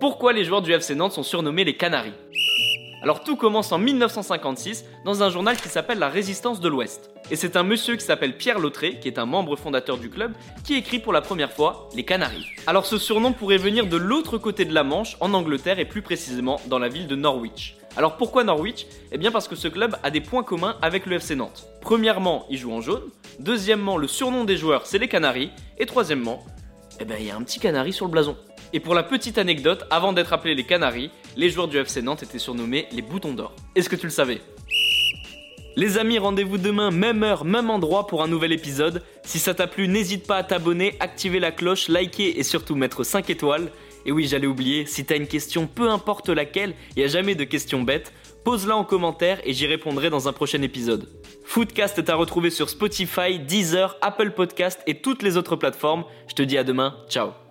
Pourquoi les joueurs du FC Nantes sont surnommés les Canaries? Alors tout commence en 1956 dans un journal qui s'appelle La Résistance de l'Ouest. Et c'est un monsieur qui s'appelle Pierre Lautré, qui est un membre fondateur du club, qui écrit pour la première fois les Canaries. Alors ce surnom pourrait venir de l'autre côté de la Manche, en Angleterre et plus précisément dans la ville de Norwich. Alors pourquoi Norwich? Eh bien parce que ce club a des points communs avec le FC Nantes. Premièrement, il joue en jaune. Deuxièmement, le surnom des joueurs c'est les Canaries. Et troisièmement, eh ben il y a un petit canari sur le blason. Et pour la petite anecdote, avant d'être appelés les Canaries, les joueurs du FC Nantes étaient surnommés les Boutons d'Or. Est-ce que tu le savais? Les amis, rendez-vous demain, même heure, même endroit pour un nouvel épisode. Si ça t'a plu, n'hésite pas à t'abonner, activer la cloche, liker et surtout mettre 5 étoiles. Et oui, j'allais oublier, si t'as une question, peu importe laquelle, il a jamais de questions bêtes, pose-la en commentaire et j'y répondrai dans un prochain épisode. Foodcast est à retrouver sur Spotify, Deezer, Apple Podcast et toutes les autres plateformes. Je te dis à demain, ciao